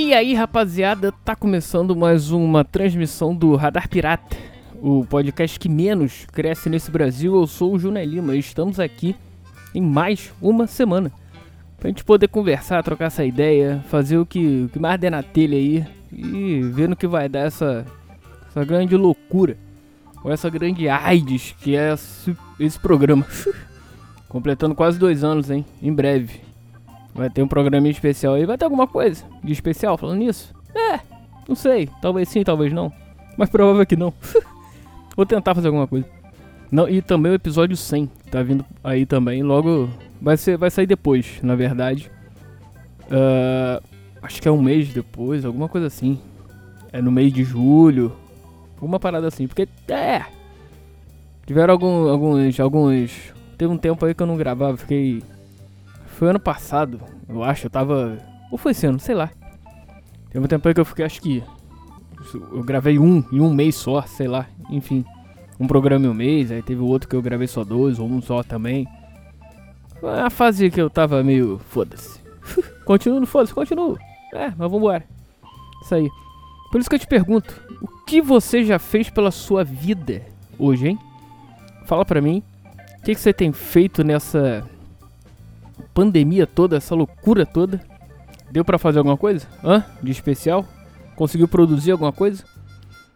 E aí, rapaziada, tá começando mais uma transmissão do Radar Pirata, o podcast que menos cresce nesse Brasil. Eu sou o Júnior Lima e estamos aqui em mais uma semana pra gente poder conversar, trocar essa ideia, fazer o que, o que mais der na telha aí e ver no que vai dar essa, essa grande loucura, ou essa grande AIDS que é esse, esse programa. Completando quase dois anos, hein? Em breve. Vai ter um programinha especial aí. Vai ter alguma coisa de especial falando nisso? É, não sei. Talvez sim, talvez não. Mas provável que não. Vou tentar fazer alguma coisa. Não, e também o episódio 100 tá vindo aí também. Logo vai ser, vai sair depois, na verdade. Uh, acho que é um mês depois, alguma coisa assim. É no mês de julho, alguma parada assim. Porque é, tiveram algum, alguns, alguns. Teve um tempo aí que eu não gravava, fiquei. Foi ano passado, eu acho. Eu tava. Ou foi esse ano, sei lá. Teve um tempo aí que eu fiquei, acho que. Eu gravei um em um mês só, sei lá. Enfim um programa em um mês, aí teve outro que eu gravei só dois, ou um só também. Foi a fase que eu tava meio foda-se. continuo foda-se, continuo. É, mas vambora. Isso aí. Por isso que eu te pergunto, o que você já fez pela sua vida hoje, hein? Fala pra mim, o que, que você tem feito nessa pandemia toda, essa loucura toda? Deu para fazer alguma coisa? Hã? De especial? Conseguiu produzir alguma coisa?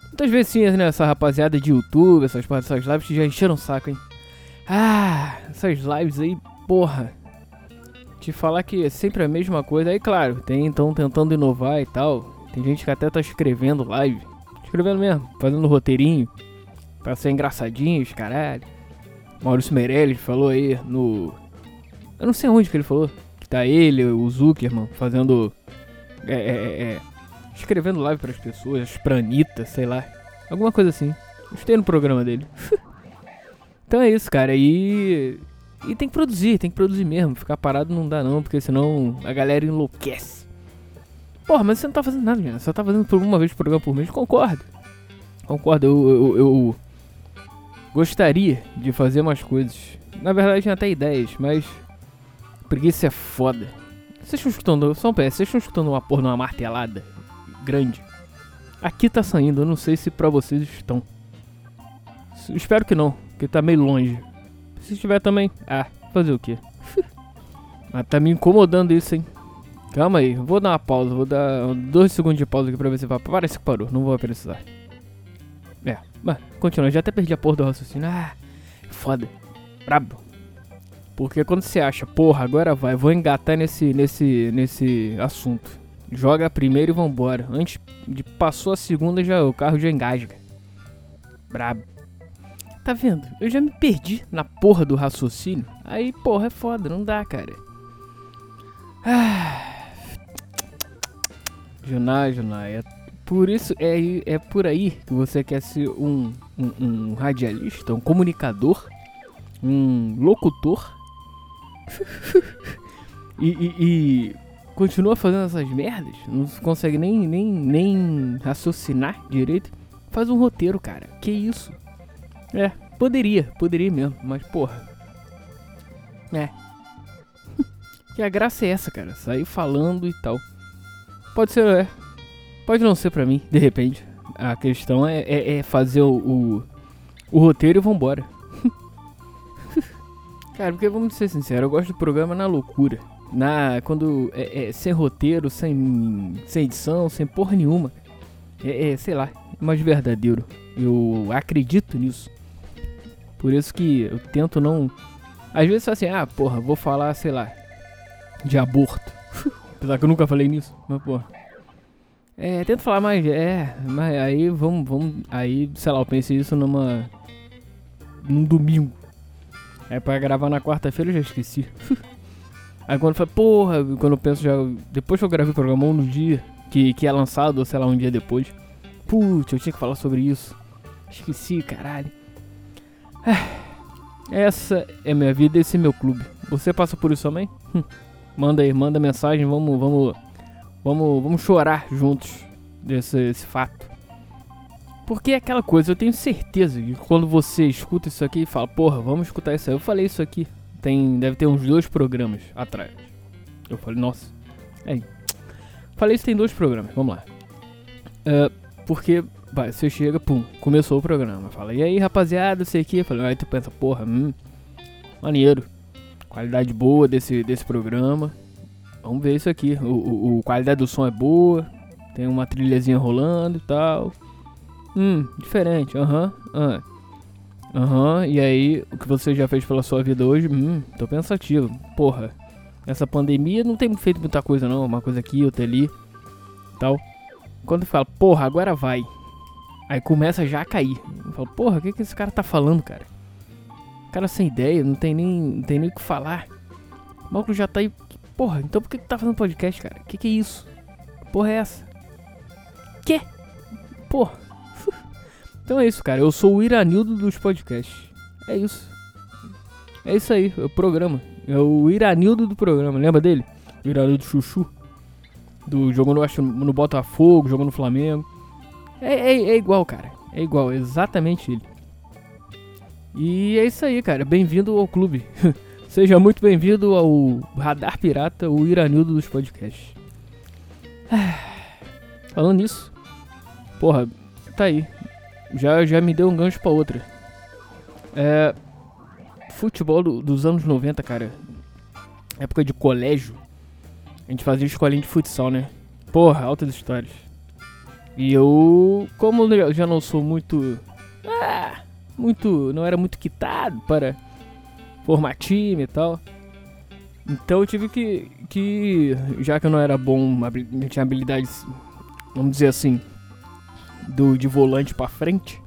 Muitas vezes sim, né? Essa rapaziada de YouTube, essas, essas lives já encheram o saco, hein? Ah, essas lives aí, porra. Te falar que é sempre a mesma coisa. Aí, claro, tem então tentando inovar e tal. Tem gente que até tá escrevendo live. Escrevendo mesmo, fazendo roteirinho. Pra ser engraçadinhos, caralho. Maurício Meirelles falou aí no. Eu não sei onde que ele falou. Que tá ele, o Zuckerman, fazendo. É, é, é, escrevendo live para as pessoas, pra Anitta, sei lá. Alguma coisa assim. Gostei no programa dele. então é isso, cara. E. E tem que produzir, tem que produzir mesmo. Ficar parado não dá não, porque senão a galera enlouquece. Porra, mas você não tá fazendo nada, gente. Você tá fazendo por uma vez programa por mês. Concordo. Concordo, eu, eu, eu gostaria de fazer mais coisas. Na verdade, tinha até ideias, mas preguiça é foda. Vocês estão escutando, só um pé, vocês estão escutando uma porra numa martelada? grande. Aqui tá saindo, eu não sei se pra vocês estão. Espero que não, porque tá meio longe. Se estiver também, ah, fazer o que? Mas tá me incomodando isso, hein? Calma aí, vou dar uma pausa, vou dar dois segundos de pausa aqui pra ver se vai. Parece que parou, não vou precisar. É, mas continua, já até perdi a porra do raciocínio. Ah, foda, brabo. Porque quando você acha, porra, agora vai, vou engatar nesse, nesse, nesse assunto. Joga a primeira e vambora. Antes de passou a segunda, já o carro já engasga. Brabo. Tá vendo? Eu já me perdi na porra do raciocínio. Aí, porra, é foda, não dá, cara. Ah. Junai, Junai, é por isso é, é por aí que você quer ser um, um, um radialista, um comunicador, um locutor. e, e, e continua fazendo essas merdas, não consegue nem, nem, nem raciocinar direito, faz um roteiro, cara. Que isso? É, poderia, poderia mesmo, mas porra. É. que a graça é essa, cara. Sair falando e tal. Pode ser, é. Pode não ser pra mim, de repente. A questão é, é, é fazer o, o, o, roteiro e vambora. Cara, porque vamos ser sinceros, eu gosto do programa na loucura na quando é, é, sem roteiro, sem, sem edição, sem porra nenhuma. É, é, sei lá, mais verdadeiro. Eu acredito nisso. Por isso que eu tento não. Às vezes assim, ah, porra, vou falar, sei lá, de aborto. Apesar que eu nunca falei nisso, mas porra. É, tento falar mais, é, mas aí vamos, vamos, aí, sei lá, eu pensei isso numa. num domingo. É pra gravar na quarta-feira eu já esqueci. Aí quando foi, porra, quando eu penso já. Depois que eu gravei o programa ou no dia que, que é lançado, ou sei lá, um dia depois. Putz, eu tinha que falar sobre isso. Esqueci, caralho. Essa é minha vida, esse é meu clube. Você passa por isso também? Hum. Manda aí, manda mensagem, vamos, vamos, vamos, vamos chorar juntos desse fato. Porque é aquela coisa, eu tenho certeza que quando você escuta isso aqui e fala, porra, vamos escutar isso aí. Eu falei isso aqui tem, deve ter uns dois programas atrás. Eu falei, nossa. Aí. Falei isso tem dois programas, vamos lá. Uh, porque vai, você chega, pum, começou o programa. Fala, e aí rapaziada, sei que. Falei, aí tu pensa, porra, hum, maneiro. Qualidade boa desse, desse programa. Vamos ver isso aqui. O, o, o qualidade do som é boa. Tem uma trilhazinha rolando e tal. Hum, diferente, aham, uhum, aham. E aí, o que você já fez pela sua vida hoje? Hum, tô pensativo. Porra, essa pandemia não tem feito muita coisa não, uma coisa aqui, outra ali, tal. Quando fala, porra, agora vai. Aí começa já a cair. Eu falo, porra, o que, que esse cara tá falando, cara? O cara sem ideia, não tem nem, não tem nem o que falar. O maluco já tá aí. Porra, então por que, que tá fazendo podcast, cara? Que que é isso? Porra é essa? Que? Porra. Então é isso, cara. Eu sou o Iranildo dos podcasts. É isso. É isso aí, é o programa. É o Iranildo do programa, lembra dele? O Iranildo Chuchu. Do, jogou no, acho, no Botafogo, jogou no Flamengo. É, é, é igual, cara. É igual, exatamente ele. E é isso aí, cara. Bem-vindo ao clube. Seja muito bem-vindo ao Radar Pirata, o Iranildo dos podcasts. Falando nisso, porra, tá aí. Já, já me deu um gancho pra outra. É. Futebol do, dos anos 90, cara. Época de colégio. A gente fazia escolinha de futsal, né? Porra, altas histórias. E eu, como eu já não sou muito. Ah, muito. Não era muito quitado para formar time e tal. Então eu tive que. que já que eu não era bom, não tinha habilidades, vamos dizer assim, do, de volante para frente.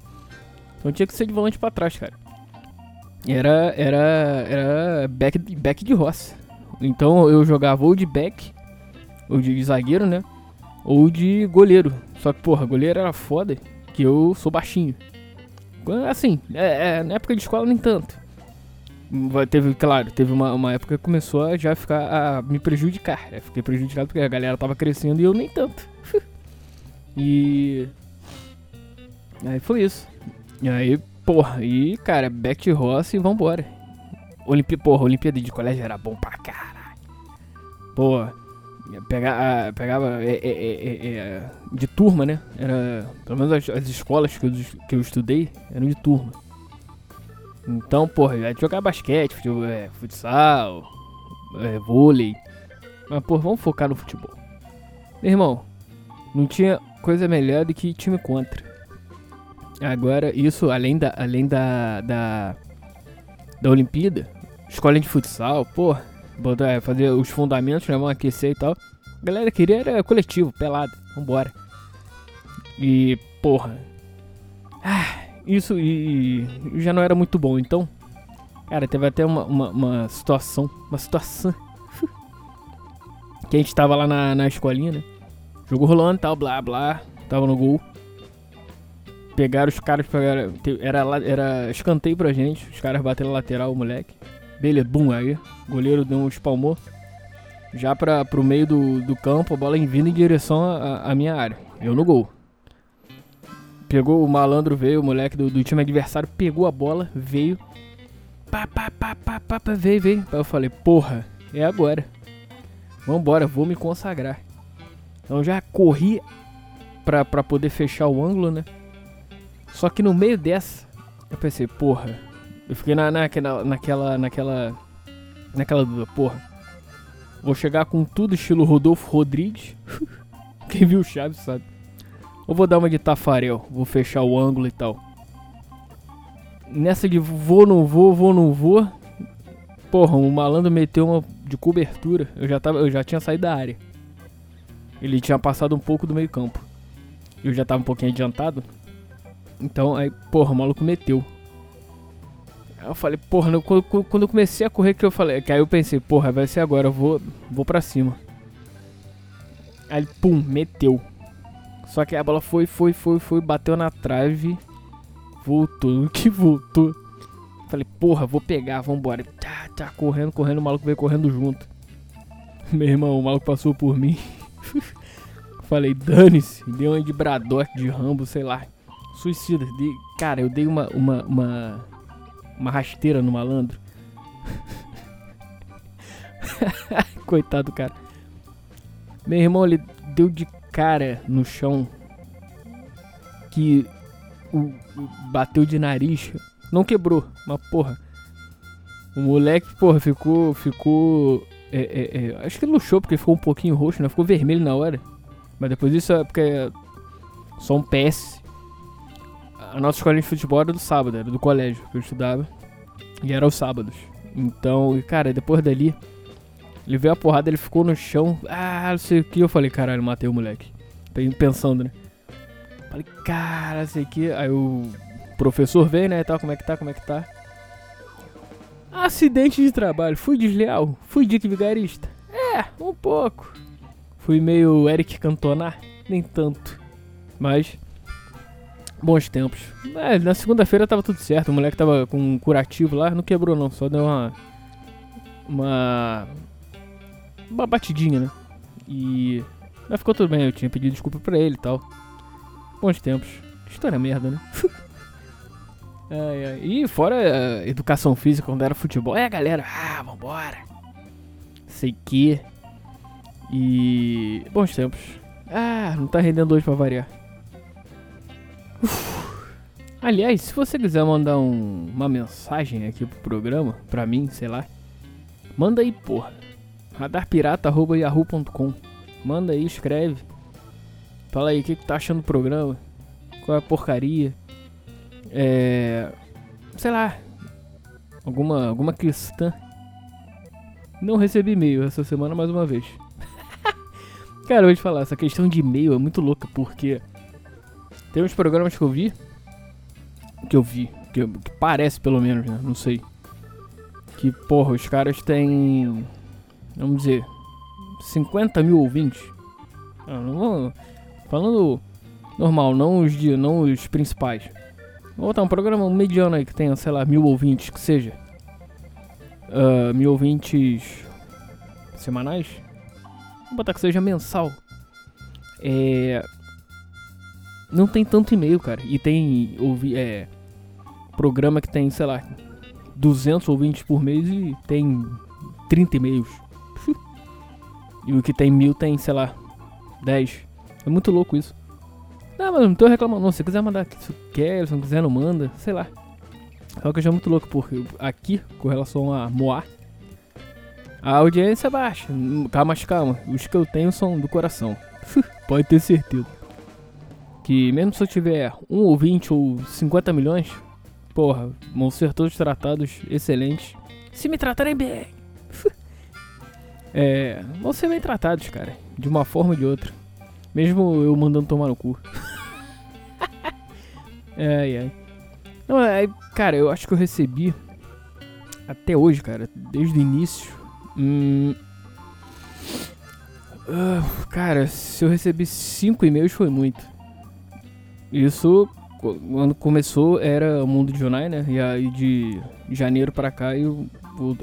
Então tinha que ser de volante para trás, cara. Era. Era. Era back, back de roça. Então eu jogava ou de back, ou de zagueiro, né? Ou de goleiro. Só que, porra, goleiro era foda, que eu sou baixinho. Assim, é, é, na época de escola nem tanto. Teve, claro, teve uma, uma época que começou a já ficar a me prejudicar. Eu fiquei prejudicado porque a galera tava crescendo e eu nem tanto. e. Aí foi isso. E aí, porra, e cara, back to Rossi e vambora. Olimpí porra, Olimpíada de colégio era bom pra caralho. Porra, pega, pegava é, é, é, é, de turma, né? Era, pelo menos as, as escolas que eu, que eu estudei eram de turma. Então, porra, ia jogar basquete, é, futsal, é, vôlei. Mas, porra, vamos focar no futebol. Meu irmão, não tinha coisa melhor do que time contra. Agora, isso além da, além da, da, da Olimpíada, escola de futsal, é, fazer os fundamentos, né, vamos aquecer e tal. A galera queria era coletivo, pelado, vambora. E, porra. Ah, isso e, e, já não era muito bom. Então, cara, teve até uma, uma, uma situação, uma situação que a gente tava lá na, na escolinha, né? Jogo rolando e tal, blá blá, tava no gol. Pegaram os caras, pegaram, era, era escanteio pra gente, os caras bateram lateral, o moleque. Beleza, bum, aí, goleiro deu um espalmou. Já pra, pro meio do, do campo, a bola vindo em direção à minha área. Eu no gol. Pegou o malandro, veio, o moleque do, do time adversário, pegou a bola, veio. Pá, pá, pá, pá, pá, pá, veio, veio. Aí eu falei, porra, é agora. Vambora, vou me consagrar. Então já corri pra, pra poder fechar o ângulo, né? Só que no meio dessa, eu pensei, porra. Eu fiquei na, naquela, naquela, naquela, naquela dúvida, porra. Vou chegar com tudo estilo Rodolfo Rodrigues. Quem viu o Chaves sabe. Ou vou dar uma de Tafarel, vou fechar o ângulo e tal. Nessa de vou, não vou, vou, não vou. Porra, o malandro meteu uma de cobertura. Eu já, tava, eu já tinha saído da área. Ele tinha passado um pouco do meio campo. Eu já tava um pouquinho adiantado. Então, aí, porra, o maluco meteu. Aí eu falei, porra, quando, quando eu comecei a correr que eu falei, que aí eu pensei, porra, vai ser agora, eu vou, vou pra cima. Aí ele, pum, meteu. Só que a bola foi, foi, foi, foi, bateu na trave. Voltou, que voltou. Falei, porra, vou pegar, vambora. Tá, tá, correndo, correndo, o maluco veio correndo junto. Meu irmão, o maluco passou por mim. Falei, dane-se. Deu uma de Braddock, de Rambo, sei lá. Suicida. De... Cara, eu dei uma, uma, uma, uma rasteira no malandro. Coitado, cara. Meu irmão, ele deu de cara no chão. Que o, bateu de nariz. Não quebrou, mas porra. O moleque, porra, ficou. Ficou. É, é, é, acho que luxou porque ficou um pouquinho roxo, né? Ficou vermelho na hora. Mas depois disso é porque é só um PS. A nossa escola de futebol era do sábado, era do colégio que eu estudava. E era aos sábados. Então, cara, depois dali, ele veio a porrada, ele ficou no chão. Ah, não sei o que. Eu falei, caralho, matei o moleque. Pensando, né? Falei, cara, não sei o que. Aí o professor veio, né? E tal, como é que tá, como é que tá. Acidente de trabalho. Fui desleal? Fui dick vigarista? É, um pouco. Fui meio Eric Cantona? Nem tanto. Mas. Bons tempos. É, na segunda-feira tava tudo certo. O moleque tava com um curativo lá. Não quebrou, não. Só deu uma. Uma. Uma batidinha, né? E. Mas ficou tudo bem. Eu tinha pedido desculpa pra ele e tal. Bons tempos. História merda, né? ai, ai. E fora educação física quando era futebol. É, galera. Ah, vambora. Sei que. E. Bons tempos. Ah, não tá rendendo hoje pra variar. Aliás, se você quiser mandar um, uma mensagem aqui pro programa, pra mim, sei lá, manda aí, porra. radarpirata.yahoo.com Manda aí, escreve. Fala aí, o que, que tá achando do programa? Qual é a porcaria? É. Sei lá. Alguma, alguma questão. Não recebi e-mail essa semana mais uma vez. Cara, eu vou te falar, essa questão de e-mail é muito louca, porque tem uns programas que eu vi, que eu vi, que, que parece pelo menos, né? Não sei. Que, porra, os caras têm, vamos dizer, 50 mil ouvintes. Ah, não vou, falando normal, não os, de, não os principais. Vou botar um programa mediano aí que tenha, sei lá, mil ouvintes, que seja. Uh, mil ouvintes semanais? Vou botar que seja mensal. É. Não tem tanto e-mail, cara. E tem. Ouvi, é. Programa que tem, sei lá. 200 ouvintes por mês e tem 30 e-mails. e o que tem mil tem, sei lá. 10. É muito louco isso. Não, mas não tô reclamando não. Se quiser mandar se quer, se não quiser não manda, sei lá. É que eu já muito louco, porque aqui, com relação a Moá, a audiência é baixa. Calma, mas calma. Os que eu tenho são do coração. Pode ter certeza. Que mesmo se eu tiver um ou 20 ou 50 milhões, porra, vão ser todos tratados excelentes. Se me tratarem bem. é, vão ser bem tratados, cara. De uma forma ou de outra. Mesmo eu mandando tomar no cu. ai, ai. Não, é, cara, eu acho que eu recebi até hoje, cara, desde o início, Hum, uh, cara, se eu recebi 5 e-mails foi muito. Isso quando começou era o mundo de Jonai, né? E aí de janeiro para cá eu,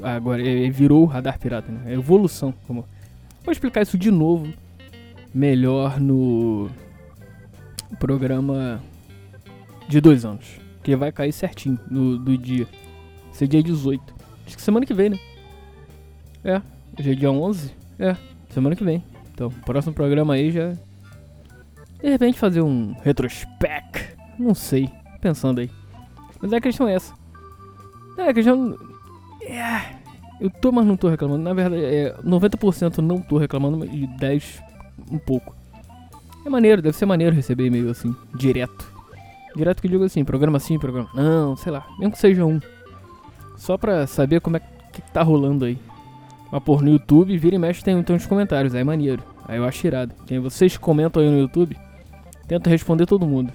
agora virou o radar pirata, né? É evolução. Como... Vou explicar isso de novo melhor no programa de dois anos. Que vai cair certinho no, do dia. Ser dia 18. Acho que semana que vem, né? É, hoje é dia 11? É, semana que vem. Então, próximo programa aí já. De repente fazer um retrospect. Não sei, pensando aí. Mas a questão é essa. É, a questão. É. Eu tô, mas não tô reclamando. Na verdade, é 90% não tô reclamando e 10% um pouco. É maneiro, deve ser maneiro receber e-mail assim, direto. Direto que digo assim, programa sim, programa não, sei lá, mesmo que seja um. Só pra saber como é que, tá rolando aí. Mas, por no YouTube, vira e mexe tem, tem uns comentários, aí é maneiro. Aí eu acho irado. Quem vocês comentam aí no YouTube, tento responder todo mundo.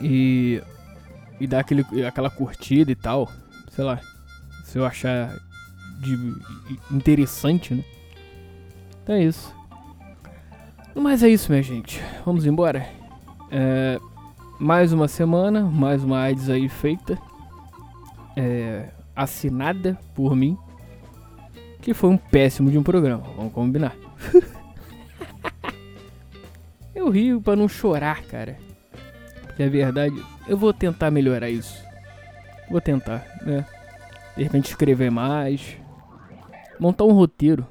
E. E dar aquele, aquela curtida e tal. Sei lá. Se eu achar de, interessante, né? Então é isso. Mas é isso, minha gente. Vamos embora. É, mais uma semana, mais uma AIDS aí feita. É, assinada por mim que foi um péssimo de um programa, vamos combinar. eu rio para não chorar, cara. Porque é verdade, eu vou tentar melhorar isso. Vou tentar, né? De repente escrever mais. Montar um roteiro.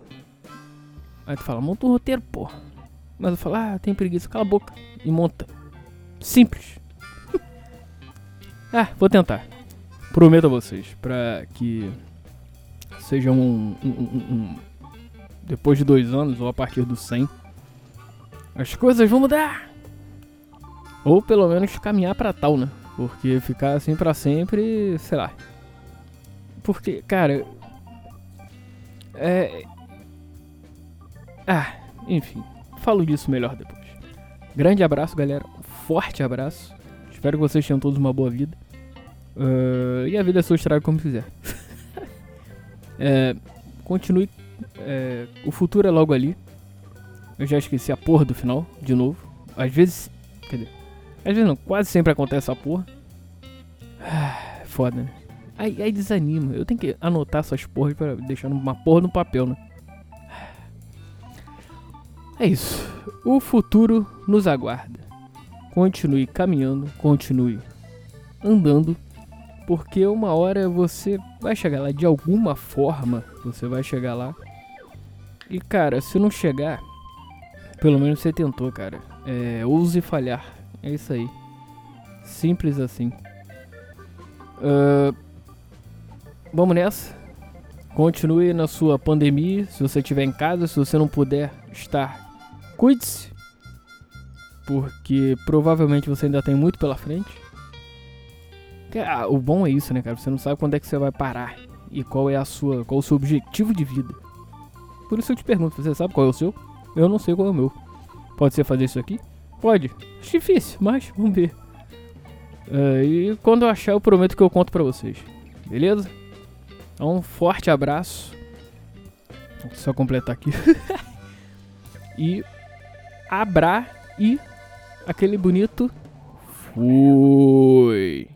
Aí tu fala, monta um roteiro, porra. Mas eu falo, ah, tem preguiça, cala a boca e monta. Simples. ah, vou tentar. Prometo a vocês, pra que seja um, um, um, um, Depois de dois anos, ou a partir do 100, as coisas vão mudar. Ou pelo menos caminhar para tal, né? Porque ficar assim para sempre, sei lá. Porque, cara. É. Ah, enfim. Falo disso melhor depois. Grande abraço, galera. Forte abraço. Espero que vocês tenham todos uma boa vida. Uh, e a vida é sua estrago como quiser. é, continue. É, o futuro é logo ali. Eu já esqueci a porra do final, de novo. Às vezes. Quer dizer, às vezes não, quase sempre acontece essa porra. Ah, foda, né? Aí, aí desanima. Eu tenho que anotar essas porras pra deixar uma porra no papel, né? É isso. O futuro nos aguarda. Continue caminhando, continue andando, porque uma hora você vai chegar lá de alguma forma. Você vai chegar lá. E cara, se não chegar, pelo menos você tentou, cara. É, ouse falhar. É isso aí. Simples assim. Uh, vamos nessa. Continue na sua pandemia. Se você estiver em casa, se você não puder estar, cuide-se. Porque provavelmente você ainda tem muito pela frente. Ah, o bom é isso, né, cara? Você não sabe quando é que você vai parar e qual é a sua, qual é o seu objetivo de vida. Por isso eu te pergunto, você sabe qual é o seu? Eu não sei qual é o meu. Pode ser fazer isso aqui? Pode. Difícil, mas vamos ver. Uh, e quando eu achar, eu prometo que eu conto pra vocês. Beleza? Então, um forte abraço. Vou só completar aqui. e abra e aquele bonito fui.